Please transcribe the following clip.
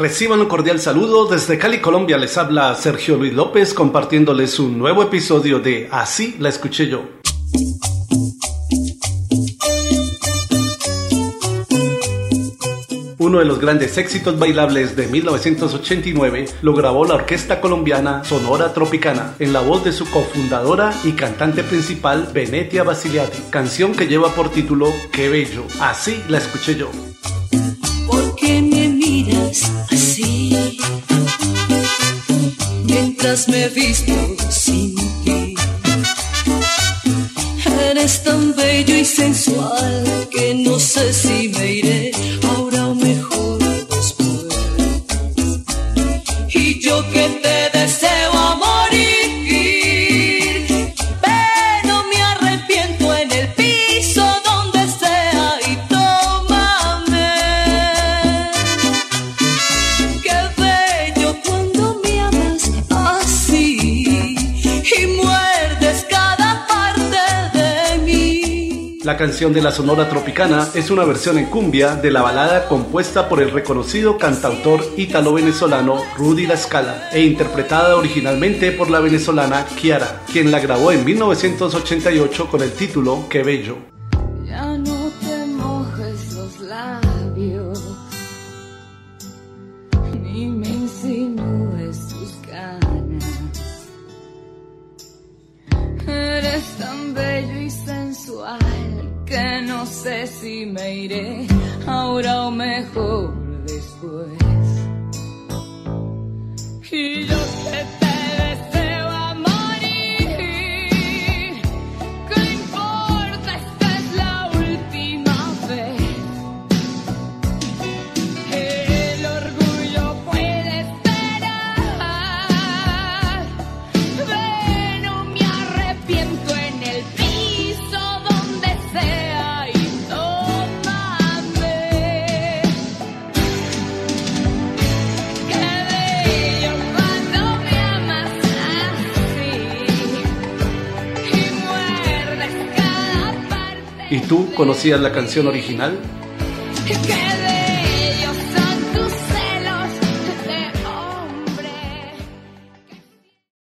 Reciban un cordial saludo desde Cali, Colombia. Les habla Sergio Luis López compartiéndoles un nuevo episodio de Así la escuché yo. Uno de los grandes éxitos bailables de 1989 lo grabó la orquesta colombiana Sonora Tropicana en la voz de su cofundadora y cantante principal Venetia Basiliati, canción que lleva por título Qué bello. Así la escuché yo. Me visto sin ti. Eres tan bello y sensual que no sé si me iré La canción de la Sonora Tropicana es una versión en cumbia de la balada compuesta por el reconocido cantautor ítalo-venezolano Rudy La Scala e interpretada originalmente por la venezolana Kiara, quien la grabó en 1988 con el título Qué bello. Ya no te mojes los labios, ni me insinúes tus. Eres tan bello y que no sé si me iré ahora o mejor después. ¿Y tú conocías la canción original?